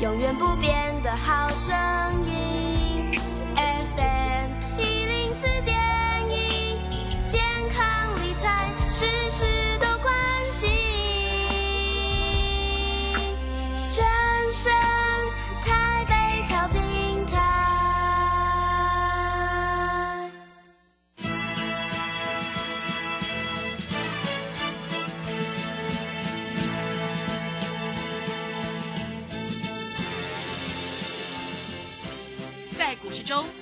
永远不变的好声音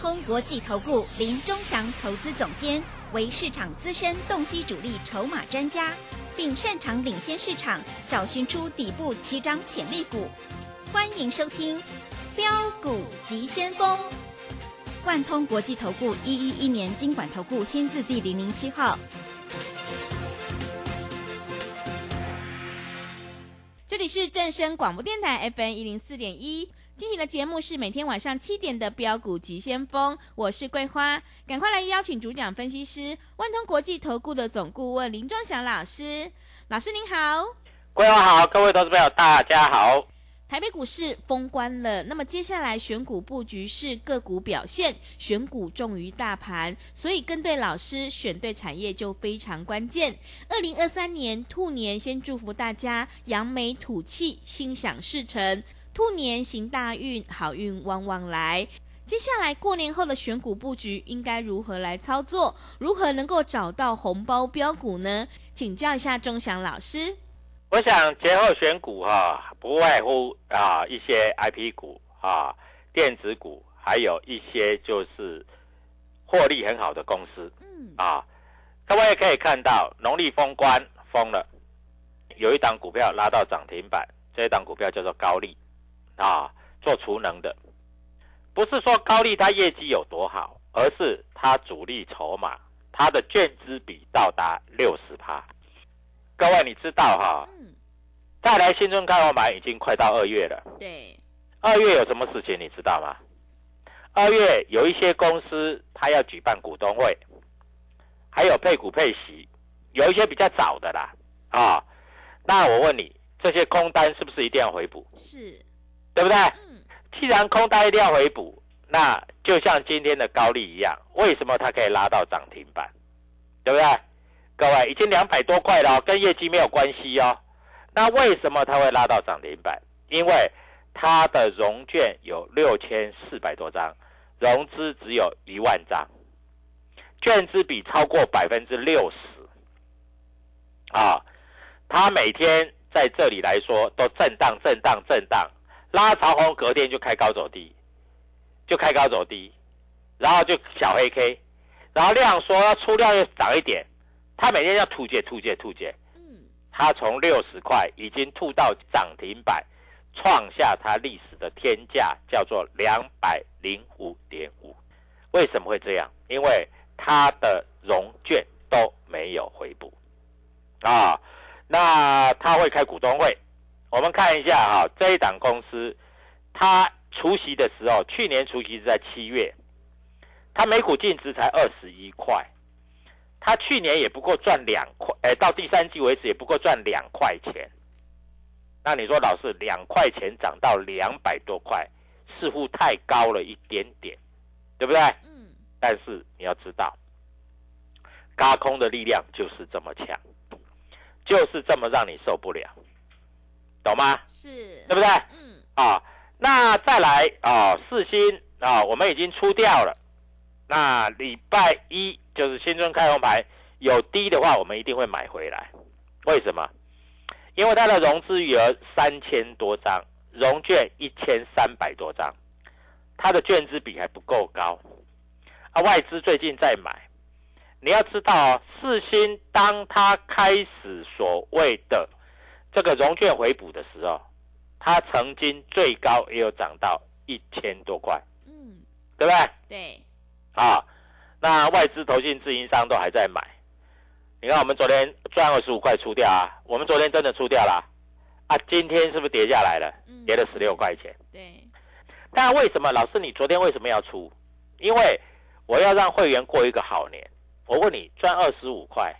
通国际投顾林忠祥投资总监为市场资深洞悉主力筹码专家，并擅长领先市场，找寻出底部起涨潜力股。欢迎收听《标股急先锋》。万通国际投顾一一一年经管投顾新字第零零七号。这里是正声广播电台 FM 一零四点一。进行的节目是每天晚上七点的标股急先锋，我是桂花，赶快来邀请主讲分析师万通国际投顾的总顾问林忠祥老师，老师您好。桂花好，各位投资朋友大家好。台北股市封关了，那么接下来选股布局是个股表现，选股重于大盘，所以跟对老师，选对产业就非常关键。二零二三年兔年，先祝福大家扬眉吐气，心想事成。兔年行大运，好运旺旺来。接下来过年后的选股布局应该如何来操作？如何能够找到红包标股呢？请教一下钟祥老师。我想节后选股哈、不外乎啊一些 IP 股啊、电子股，还有一些就是获利很好的公司嗯，啊。各位可以看到，农历封关封了，有一档股票拉到涨停板，这一档股票叫做高利啊，做储能的。不是说高利它业绩有多好，而是它主力筹码，它的券资比到达六十趴。各位你知道哈、嗯，再来新春开红盘已经快到二月了，对，二月有什么事情你知道吗？二月有一些公司它要举办股东会，还有配股配息，有一些比较早的啦啊。那我问你，这些空单是不是一定要回补？是，对不对？嗯，既然空单一定要回补，那就像今天的高利一样，为什么它可以拉到涨停板？对不对？各位已经两百多块了哦，跟业绩没有关系哦。那为什么它会拉到涨停板？因为它的融券有六千四百多张，融资只有一万张，券资比超过百分之六十。啊，它每天在这里来说都震荡、震荡、震荡，拉长红，隔天就开高走低，就开高走低，然后就小黑 K，然后量缩，要出量又涨一点，他每天要吐解、吐解、吐解，嗯，它从六十块已经吐到涨停板，创下他历史的天价，叫做两百零五点五。为什么会这样？因为他的融券都没有回补啊。那他会开股东会，我们看一下哈、这一档公司，它除夕的时候，去年除夕是在七月，它每股净值才二十一块，它去年也不过赚两块，哎，到第三季为止也不过赚两块钱。那你说老师两块钱涨到两百多块，似乎太高了一点点，对不对？嗯，但是你要知道，嘎空的力量就是这么强，就是这么让你受不了，懂吗？是，对不对？嗯，啊，那再来啊，四星啊，我们已经出掉了。那礼拜一就是新春开红牌，有低的话，我们一定会买回来。为什么？因为它的融资余额三千多张，融券一千三百多张，它的券资比还不够高。啊，外资最近在买，你要知道哦，四星当它开始所谓的这个融券回补的时候，它曾经最高也有涨到一千多块，嗯，对不对？对，啊，那外资、投信、自营商都还在买。你看，我们昨天赚二十五块出掉啊，我们昨天真的出掉了啊，今天是不是跌下来了？嗯跌了十六块钱。对，但为什么老师你昨天为什么要出？因为我要让会员过一个好年。我问你，赚二十五块，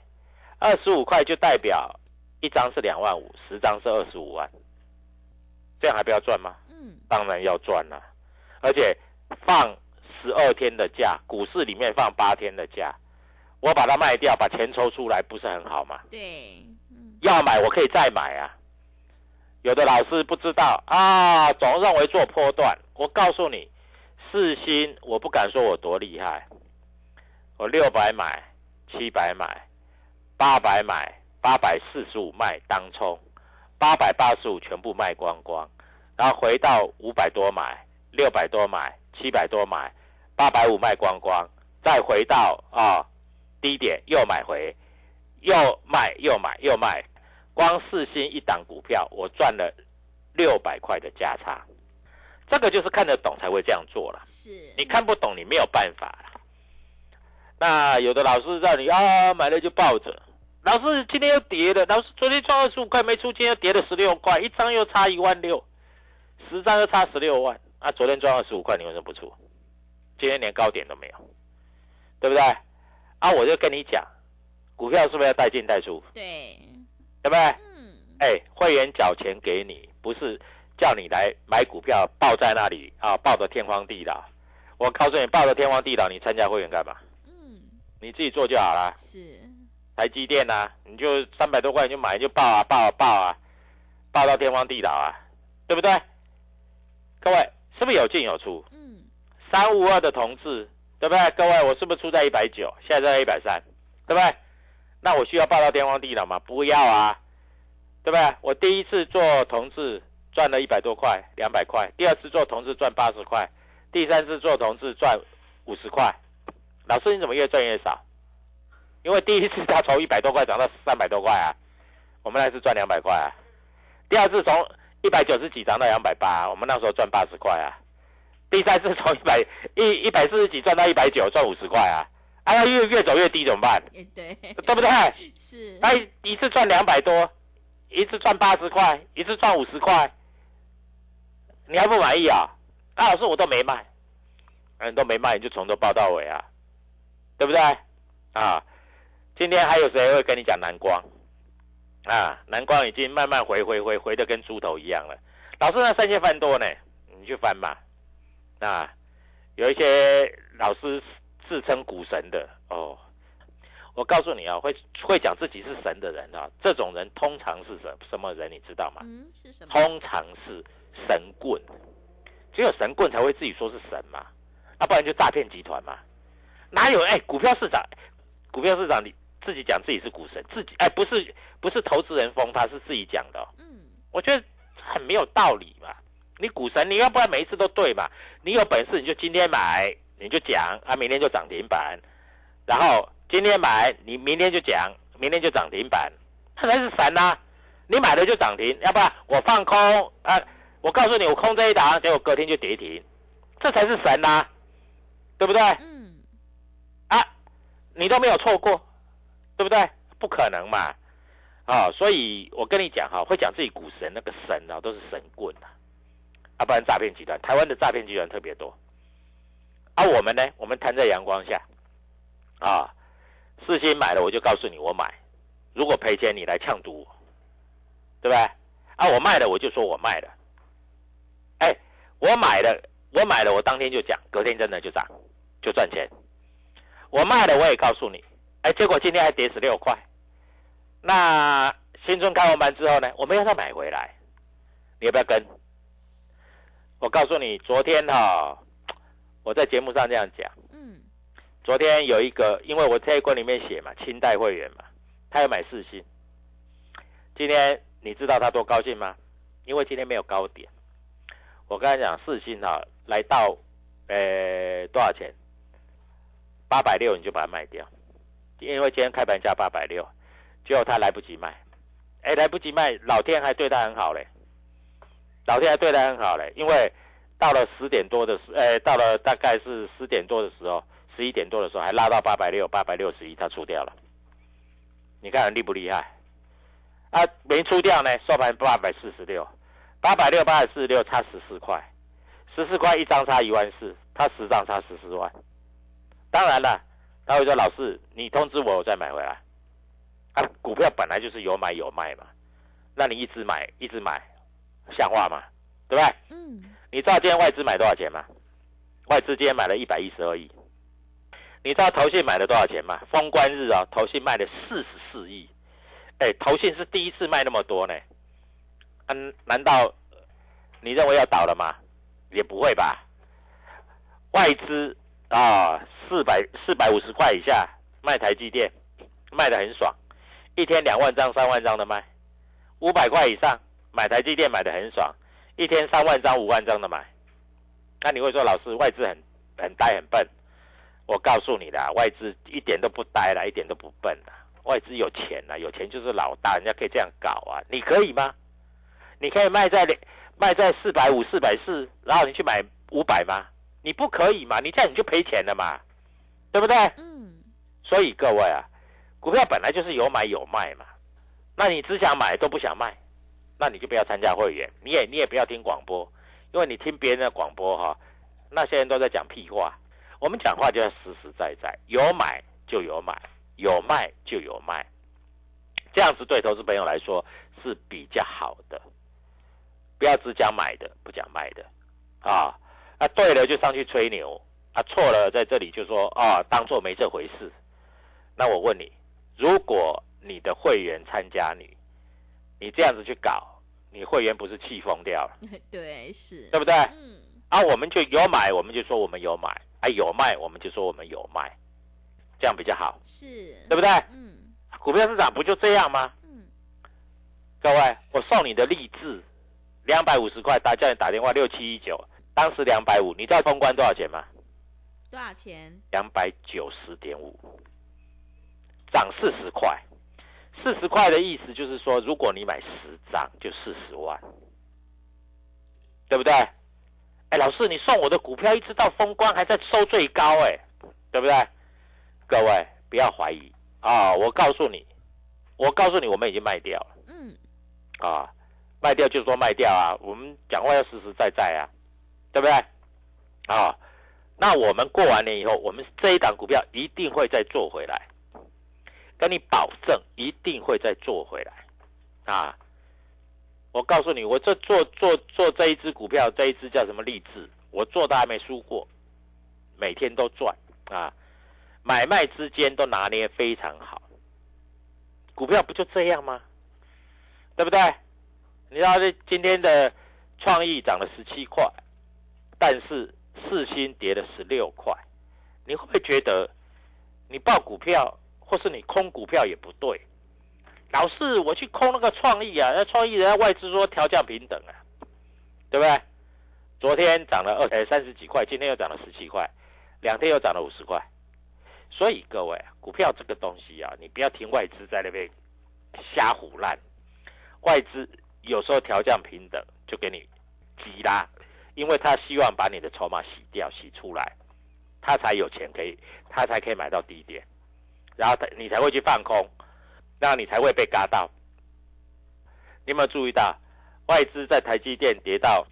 二十五块就代表一张是两万五，十张是二十五万，这样还不要赚吗？嗯，当然要赚了，而且放十二天的假，股市里面放八天的假，我把它卖掉，把钱抽出来，不是很好吗？对，嗯，要买我可以再买啊。有的老师不知道啊，总认为做波段。我告诉你，四星我不敢说我多厉害，我六百买，七百买，八百买，八百四十五卖当冲，八百八十五全部卖光光，然后回到五百多买，六百多买，七百多买，八百五卖光光，再回到啊低点又买回，又卖又买又卖，光四星一档股票，我赚了六百块的价差。这个就是看得懂才会这样做了，是，你看不懂你没有办法了。那有的老师让你啊买了就抱着，老师今天又跌了，老师昨天赚二十五块没出，今天又跌了十六块，一张又差一万六，十张又差十六万。啊，昨天赚二十五块，你为什么不出？今天连高点都没有，对不对？啊，我就跟你讲，股票是不是要带进带出？对，对不对？嗯，哎，会员缴钱给你，不是叫你来买股票抱在那里啊，抱得天荒地老。我告诉你，抱着天荒地老，你参加会员干嘛？嗯，你自己做就好了。是，台积电呐、你就三百多块你就买就爆啊爆啊爆啊，爆到天荒地老啊，对不对？各位是不是有进有出？嗯，三五二的同志，对不对？各位，我是不是出在一百九，现在在一百三，对不对？那我需要爆到天荒地老吗？不要啊，对不对？我第一次做同志赚了一百多块，两百块；第二次做同志赚八十块；第三次做同志赚五十块。老师，你怎么越赚越少？因为第一次他从一百多块涨到三百多块啊，我们那次赚两百块啊。第二次从一百九十几涨到两百八，我们那时候赚八十块啊。第三次从一百一一百四十几赚到一百九，赚五十块啊！哎呀，越越走越低怎么办？也对，对不对？是，那一次赚两百多，一次赚八十块，一次赚五十块，你还不满意啊？啊，老师我都没卖，嗯，都没卖，你就从头报到尾啊，对不对？啊，今天还有谁会跟你讲蓝光？啊，蓝光已经慢慢回回回回的跟猪头一样了。老师那三千翻多呢，你去翻嘛。啊，有一些老师自称股神的哦，我告诉你啊，会会讲自己是神的人啊，这种人通常是什什么人？你知道吗？嗯，是什么？通常是神棍，只有神棍才会自己说是神嘛，啊，不然就诈骗集团嘛。哪有哎、股票市场，股票市场你自己讲自己是股神，自己哎、不是不是投资人封他是自己讲的哦、嗯，我觉得很没有道理嘛。你股神，你要不然每一次都对嘛？你有本事你就今天买，你就讲啊，明天就涨停板，然后今天买，你明天就讲，明天就涨停板，他才是神呐、你买了就涨停，要不然我放空啊，我告诉你我空这一档，结果隔天就跌停，这才是神呐、对不对？嗯，啊，你都没有错过，对不对？不可能嘛！啊、所以我跟你讲哈，会讲自己股神那个神啊，都是神棍啊，啊，不然诈骗集团，台湾的诈骗集团特别多。啊，我们呢，我们摊在阳光下，啊，事先买了我就告诉你我买，如果赔钱你来呛赌我，对不对？啊，我卖了我就说我卖了，哎，我买了，我买了，我当天就讲，隔天真的就涨，就赚钱。我卖了，我也告诉你，哎，结果今天还跌十六块。那新春开完盘之后呢，我们要再买回来，你要不要跟？我告诉你，昨天哈、我在节目上这样讲，嗯，昨天有一个，因为我这一关里面写嘛，清代会员嘛，他要买四星。今天你知道他多高兴吗？因为今天没有高点。我跟他讲，四星哈、来到呃多少钱？八百六你就把它卖掉，因为今天开盘价八百六，结果他来不及卖，哎，来不及卖，老天还对他很好嘞，老天还对他很好嘞，因为到了十点多的时，哎，到了大概是十点多的时候，十一点多的时候还拉到八百六，八百六十一，他出掉了，你看厉不厉害？啊，没出掉呢，收盘八百四十六，八百六八百四十六差十四块，十四块一张差一万四，他十张差十四万。当然了，他会说老师，你通知我，我再买回来。啊，股票本来就是有买有卖嘛，那你一直买一直买，像话吗？对不对？嗯。你知道今天外资买多少钱吗？外资今天买了一百一十二亿。你知道投信买了多少钱吗？封关日啊，投信卖了四十四亿。哎，投信是第一次卖那么多呢，嗯，难道你认为要倒了吗？也不会吧。外资啊，四百四百五十块以下卖台积电，卖的很爽，一天两万张、三万张的卖；五百块以上买台积电买的很爽，一天三万张、五万张的买。那你会说老师外资很很呆很笨？我告诉你的，外资一点都不呆了，一点都不笨了。外资有钱呐，有钱就是老大，人家可以这样搞啊，你可以吗？你可以卖在卖在四百五、四百四，然后你去买五百吗？你不可以嘛？你这样你就赔钱了嘛，对不对？嗯。所以各位啊，股票本来就是有买有卖嘛，那你只想买都不想卖，那你就不要参加会员，你也你也不要听广播，因为你听别人的广播哈，那些人都在讲屁话，我们讲话就要实实在在，有买就有买。有卖就有卖，这样子对投资朋友来说是比较好的。不要只讲买的，不讲卖的，啊啊，对了就上去吹牛，啊错了在这里就说啊，当做没这回事。那我问你，如果你的会员参加你，你这样子去搞，你会员不是气疯掉了？对，是，对不对？嗯。啊，我们就有买，我们就说我们有买；啊，有卖，我们就说我们有卖。这样比较好，是对不对？嗯，股票市场不就这样吗？嗯，各位，我送你的励志，两百五十块，打叫你打电话六七一九，当时两百五，你知道通关多少钱吗？多少钱？两百九十点五，涨四十块，四十块的意思就是说，如果你买十张，就四十万，对不对？哎，老师，你送我的股票一直到封关还在收最高，哎，对不对？各位不要怀疑啊！我告诉你，我告诉你，我们已经卖掉了。嗯，啊，卖掉就说卖掉啊！我们讲话要实实在在啊，对不对？啊，那我们过完年以后，我们这一档股票一定会再做回来，跟你保证一定会再做回来。啊，我告诉你，我这做做做这一只股票，这一只叫什么励志？我做的还没输过，每天都赚啊！买卖之间都拿捏非常好，股票不就这样吗？对不对？你知道这今天的创意涨了十七块，但是四星跌了十六块，你会不会觉得你报股票或是你空股票也不对？老是我去空那个创意啊，那创意人家外资说调降平等啊，对不对？昨天涨了二呃三十几块，今天又涨了十七块，两天又涨了五十块。所以各位，股票这个东西啊，你不要听外资在那边瞎胡乱。外资有时候调降平等就给你急拉，因为他希望把你的筹码洗掉、洗出来，他才有钱可以，他才可以买到低点，然后他你才会去放空，那你才会被嘎到。你有没有注意到，外资在台积电跌到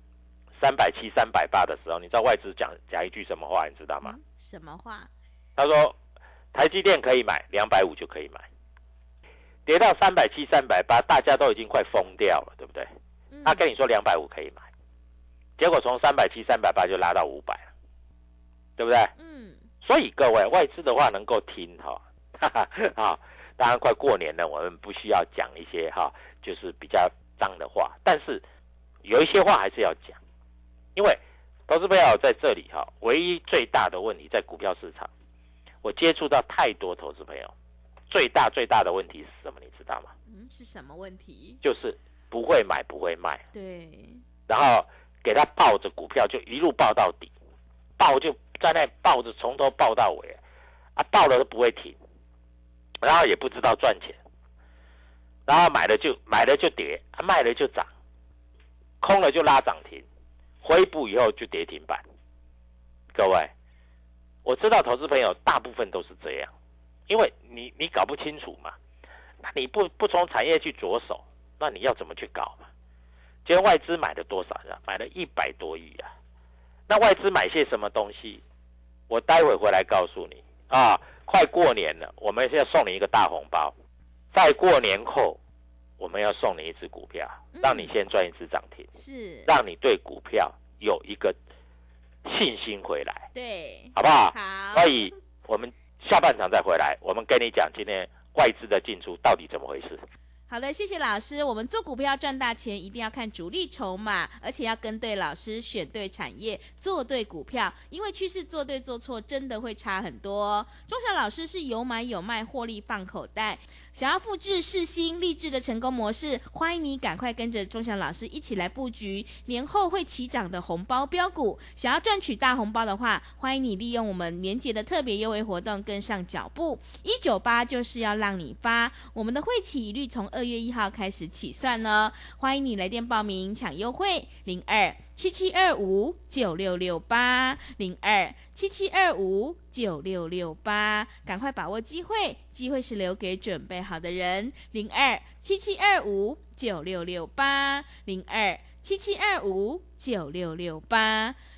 三百七、三百八的时候，你知道外资讲讲一句什么话？你知道吗？什么话？他说。台积电可以买两百五就可以买，跌到三百七、三百八，大家都已经快疯掉了，对不对？他跟你说两百五可以买，结果从三百七、三百八就拉到五百了，对不对？嗯。所以各位外资的话能够听哈，哈哈啊！当然快过年了，我们不需要讲一些哈，就是比较脏的话，但是有一些话还是要讲，因为投资朋友在这里哈，唯一最大的问题在股票市场。我接触到太多投资朋友，最大最大的问题是什么？你知道吗？嗯，是什么问题？就是不会买，不会卖。对。然后给他抱着股票，就一路抱到底，抱就在那抱着，从头抱到尾，啊，抱了都不会停。然后也不知道赚钱，然后买了就买了就跌，卖了就涨，空了就拉涨停，回补以后就跌停板。各位，我知道投资朋友大部分都是这样，因为你你搞不清楚嘛，那你不不从产业去着手，那你要怎么去搞嘛？今天外资买了多少呀？买了一百多亿啊！那外资买些什么东西？我待会回来告诉你啊！快过年了，我们要送你一个大红包。在过年后，我们要送你一只股票，让你先赚一只涨停，是，让你对股票有一个信心回来，对，好不好？好，所以我们下半场再回来，我们跟你讲今天外资的进出到底怎么回事。好的，谢谢老师。我们做股票赚大钱，一定要看主力筹码，而且要跟对老师，选对产业，做对股票。因为趋势做对做错，真的会差很多。钟祥老师是有买有卖，获利放口袋。想要复制世新励志的成功模式，欢迎你赶快跟着钟祥老师一起来布局年后会起涨的红包标股。想要赚取大红包的话，欢迎你利用我们年节的特别优惠活动跟上脚步。一九八就是要让你发，我们的会期一律从二月一号开始起算呢。欢迎你来电报名抢优惠，零二七七二五九六六八零二七七二五九六六八，赶快把握机会，机会是留给准备好的人。零二七七二五九六六八零二七七二五九六六八。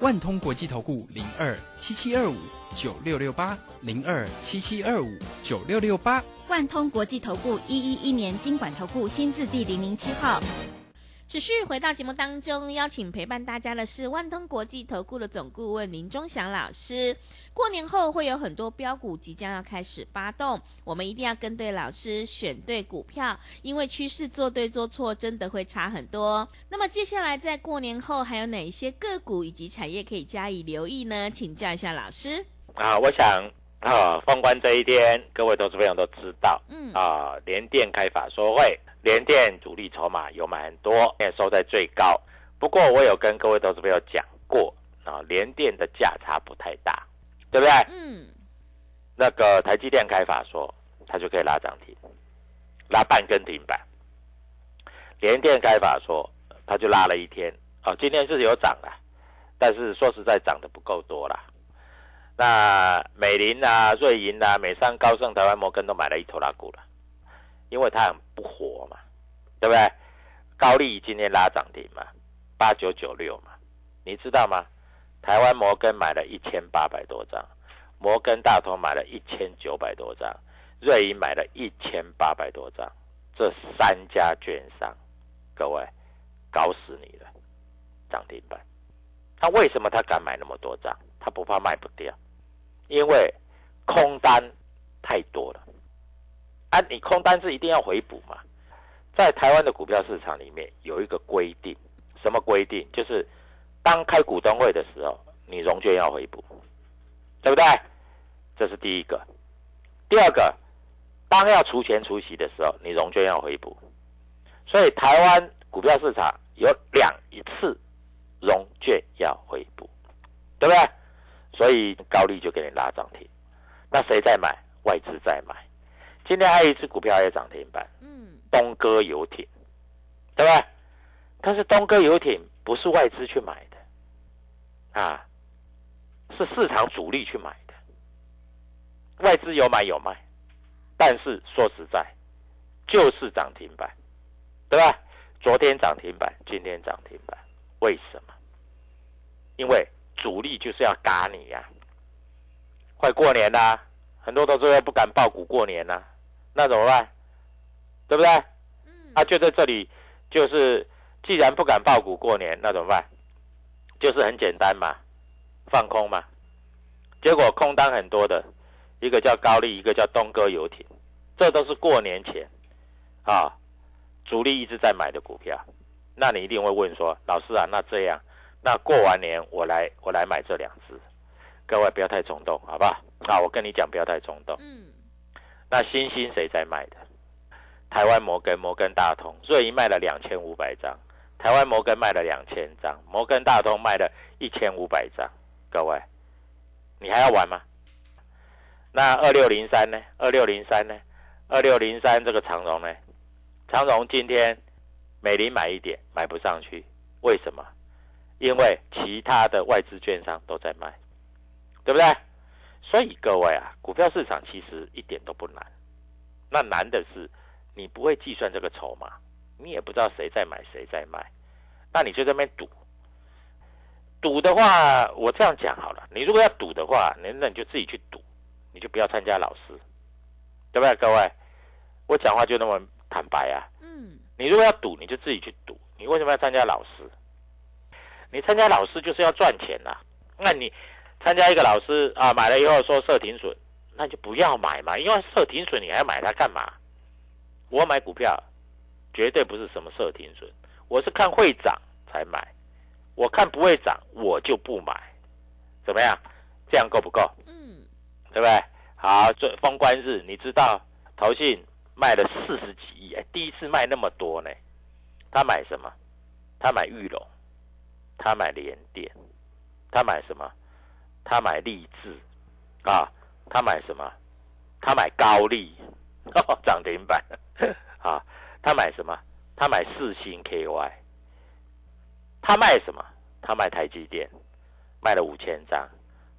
万通国际投顾零二七七二五九六六八零二七七二五九六六八。万通国际投顾一一一年经管投顾新字第零零七号。持续回到节目当中，邀请陪伴大家的是万通国际投顾的总顾问林忠祥老师。过年后会有很多标股即将要开始发动，我们一定要跟对老师，选对股票，因为趋势做对做错真的会差很多。那么接下来在过年后还有哪一些个股以及产业可以加以留意呢？请教一下老师。啊，我想啊，封关这一天，各位投资朋友都知道，嗯啊，联电开法说会，联电主力筹码有买很多，也收在最高。不过我有跟各位投资朋友讲过，啊，联电的价差不太大，对不对？嗯，那个台积电开法说，它就可以拉涨停，拉半根停板。联电开法说，它就拉了一天，哦，今天是有涨啦，但是说实在涨得不够多啦。那美林啊、瑞银啊、美商、高盛、台湾摩根都买了一头拉股了，因为它很不活嘛，对不对？高利今天拉涨停嘛，八九九六嘛，你知道吗？台湾摩根买了一千八百多张，摩根大通买了一千九百多张，瑞银买了一千八百多张，这三家券商，各位搞死你了，涨停板。那为什么他敢买那么多张？他不怕卖不掉，因为空单太多了。啊，你空单是一定要回补嘛？在台湾的股票市场里面有一个规定，什么规定？就是当开股东会的时候，你融券要回补，对不对？这是第一个。第二个，当要除权除息的时候，你融券要回补。所以台湾股票市场有两一次融券要回补，对不对？所以高利就给你拉涨停。那谁在买？外资在买。今天还有一只股票也涨停板，嗯，东哥游艇，对吧？但是东哥游艇不是外资去买的，啊，是市场主力去买的。外资有买有卖，但是说实在，就是涨停板，对吧？昨天涨停板，今天涨停板，为什么？因为主力就是要嘎你呀、快过年啦、很多投资者不敢报股过年啦、那怎么办？对不对？嗯，啊，就在这里，就是既然不敢爆股过年，那怎么办？就是很简单嘛，放空嘛。结果空单很多的，一个叫高丽，一个叫东哥游艇，这都是过年前啊，主力一直在买的股票。那你一定会问说，老师啊，那这样，那过完年我来我来买这两只，各位不要太冲动，好不好？啊，我跟你讲，不要太冲动。嗯，那新兴谁在卖的？台湾摩根、摩根大通，瑞银卖了两千五百张，台湾摩根卖了两千张，摩根大通卖了一千五百张。各位，你还要玩吗？那二六零三呢？二六零三呢？二六零三这个长荣呢？长荣今天美林买一点，买不上去，为什么？因为其他的外资券商都在卖，对不对？所以各位啊，股票市场其实一点都不难，那难的是你不会计算这个筹码，你也不知道谁在买谁在卖，那你就在那边赌。赌的话，我这样讲好了，你如果要赌的话，那那你就自己去赌，你就不要参加老师，对不对？各位，我讲话就那么坦白啊。嗯，你如果要赌，你就自己去赌。你为什么要参加老师？你参加老师就是要赚钱呐、那你参加一个老师啊，买了以后说设停损，那就不要买嘛，因为设停损你还要买它干嘛？我买股票绝对不是什么设停损，我是看会涨才买，我看不会涨我就不买，怎么样？这样够不够？嗯，对不对？好，这封关日，你知道投信卖了四十几亿，哎，第一次卖那么多呢。他买什么？他买玉龙，他买联电，他买什么？他买立志，啊，他买什么？他买高丽，哦，涨停板，啊，他买什么？他买四星 KY，他卖什么？他卖台积电，卖了五千张，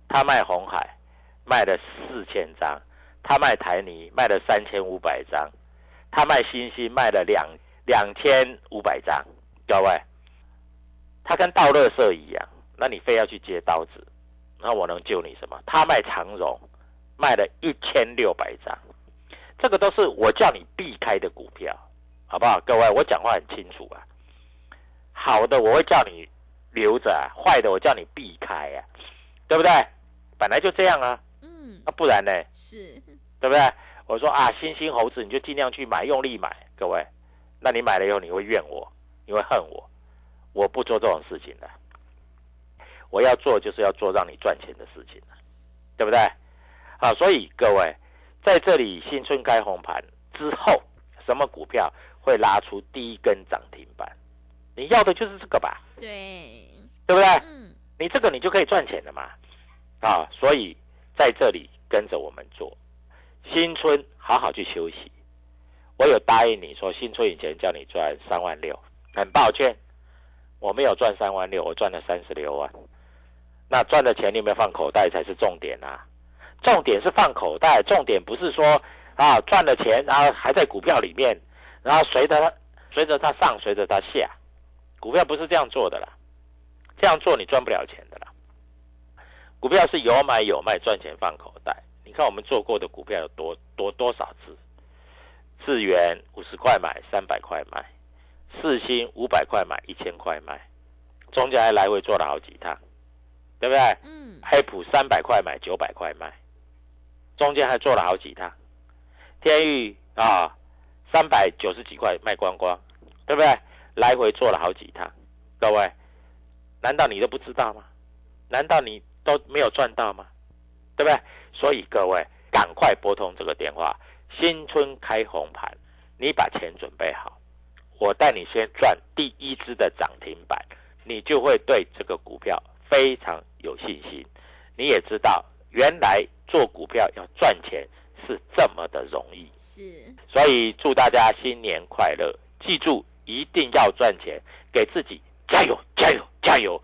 他卖红海，卖了四千张，他卖台泥。卖了三千五百张，他卖新兴卖了两两千五百张，各位，他跟倒垃圾一样，那你非要去接刀子，那我能救你什么？他卖长荣。卖了一千六百张，这个都是我叫你避开的股票，好不好？各位，我讲话很清楚啊，好的我会叫你留着、啊，坏的我叫你避开啊，对不对？本来就这样啊，嗯，那不然呢？是，对不对？我说啊，新兴猴子你就尽量去买，用力买，各位。那你买了以后你会怨我，你会恨我，我不做这种事情的。我要做就是要做让你赚钱的事情对不对？好，所以各位在这里新春开红盘之后，什么股票会拉出第一根涨停板？你要的就是这个吧，对，对不对？嗯，你这个你就可以赚钱了嘛，啊，所以在这里跟着我们做，新春好好去休息。我有答应你说，新春以前叫你赚三万六，很抱歉，我没有赚三万六，我赚了三十六万。那赚的钱你有没有放口袋才是重点啊？重点是放口袋，重点不是说啊赚了钱然后还在股票里面，然后随着它随着它上，随着它下，股票不是这样做的啦。这样做你赚不了钱的啦。股票是有买有卖，赚钱放口袋。你看我们做过的股票有多多多少次？智元五十块买，三百块卖；四星五百块买，一千块卖，中间还来回做了好几趟，对不对？嗯，黑普三百块买，九百块卖，中间还做了好几趟。天域啊，三百九十几块卖光光，对不对？来回做了好几趟，各位，难道你都不知道吗？难道你都没有赚到吗？对不对？所以各位赶快拨通这个电话，新春开红盘，你把钱准备好，我带你先赚第一支的涨停板，你就会对这个股票非常有信心。你也知道，原来做股票要赚钱是这么的容易。是，所以祝大家新年快乐！记住，一定要赚钱，给自己加油，加油，加油！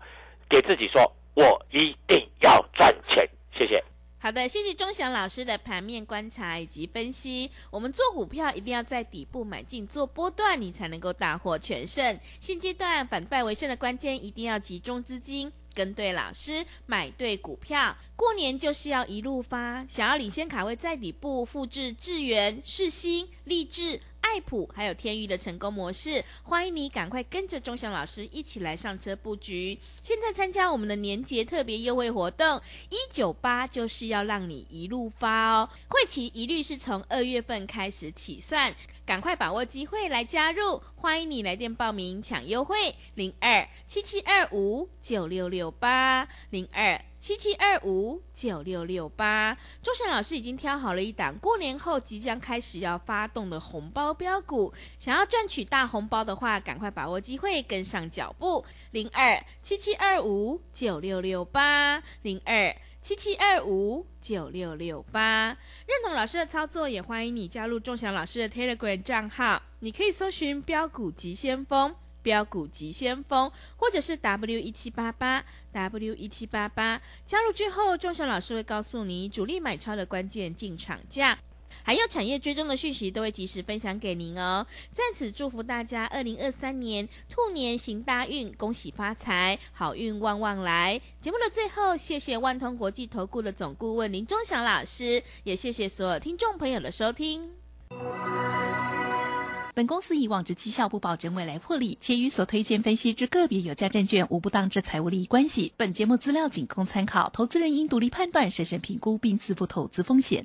给自己说，我一定要赚钱。谢谢。好的，谢谢钟祥老师的盘面观察以及分析。我们做股票一定要在底部买进做波段，你才能够大获全胜。现阶段反败为胜的关键，一定要集中资金，跟对老师，买对股票。过年就是要一路发，想要领先卡位在底部，复制智源、世新、立志。爱普还有天域的成功模式，欢迎你赶快跟着钟祥老师一起来上车布局。现在参加我们的年节特别优惠活动，一九八就是要让你一路发哦。会期一律是从二月份开始起算，赶快把握机会来加入。欢迎你来电报名抢优惠，零二七七二五九六六八零二。七七二五九六六八，周翔老师已经挑好了一档过年后即将开始要发动的红包标股，想要赚取大红包的话，赶快把握机会，跟上脚步。零二七七二五九六六八，零二七七二五九六六八。认同老师的操作，也欢迎你加入仲祥老师的 Telegram 账号，你可以搜寻标股急先锋。标股急先锋，或者是 W 一七八八 W 一七八八，加入之后，仲祥老师会告诉你主力买超的关键进场价，还有产业追踪的讯息，都会及时分享给您哦。在此祝福大家二零二三年兔年行大运，恭喜发财，好运旺旺来。节目的最后，谢谢万通国际投顾的总顾问林钟祥老师，也谢谢所有听众朋友的收听。本公司以往之绩效不保证未来获利，且与所推荐分析之个别有价证券无不当之财务利益关系。本节目资料仅供参考，投资人应独立判断、审慎评估并自负投资风险。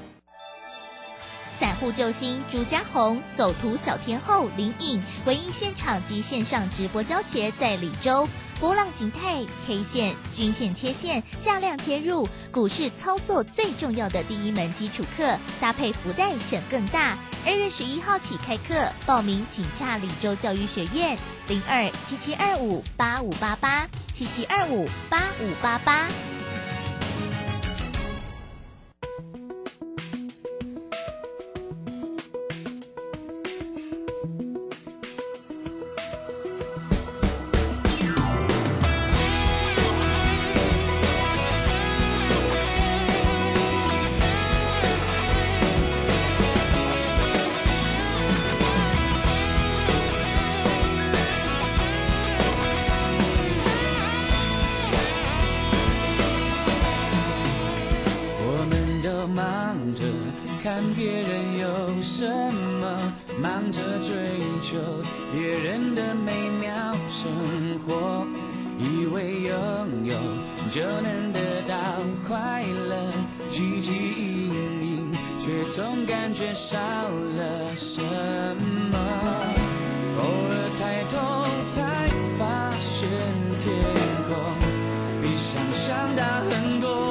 散户救星朱家红，走图小天后林颖，唯一现场及线上直播教学在李州。波浪形态、K 线、均线切线、价量切入，股市操作最重要的第一门基础课，搭配福袋省更大。二月十一号起开课，报名请洽李州教育学院零二七七二五八五八八七七二五八五八八。看别人有什么忙着追求别人的美妙生活以为拥有就能得到快乐汲汲营营却总感觉少了什么。偶尔抬头才发现天空比想象大很多。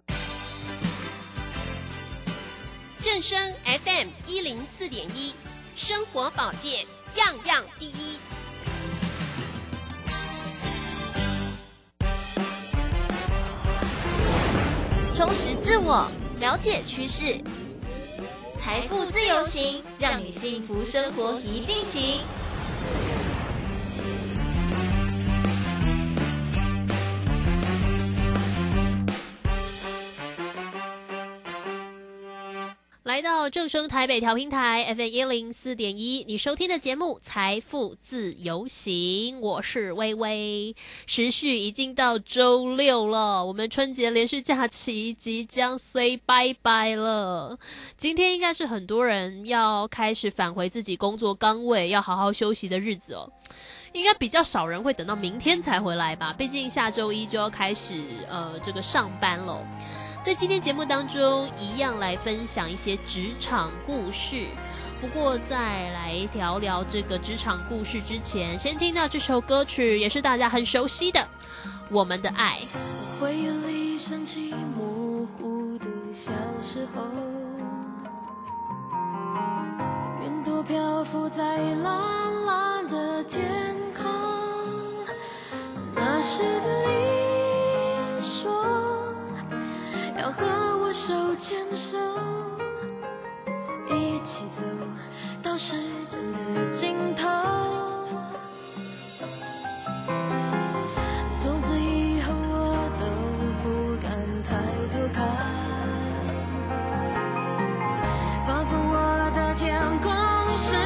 正声 FM 一零四点一，生活保健样样第一。充实自我，了解趋势，财富自由行，让你幸福生活一定行。到正声台北调频台 FM 一零四点一，你收听的节目《财富自由行》，我是微微。时序已经到周六了，我们春节连续假期即将 say 拜拜了。今天应该是很多人要开始返回自己工作岗位，要好好休息的日子哦。应该比较少人会等到明天才回来吧？毕竟下周一就要开始呃这个上班了。在今天节目当中，一样来分享一些职场故事。不过，在来聊聊这个职场故事之前，先听到这首歌曲，也是大家很熟悉的《我们的爱》。回忆里想起模糊的小时候，云朵漂浮在蓝蓝的天空，那时的要和我手牵手，一起走到时间的尽头。从此以后，我都不敢抬头看，仿佛我的天空是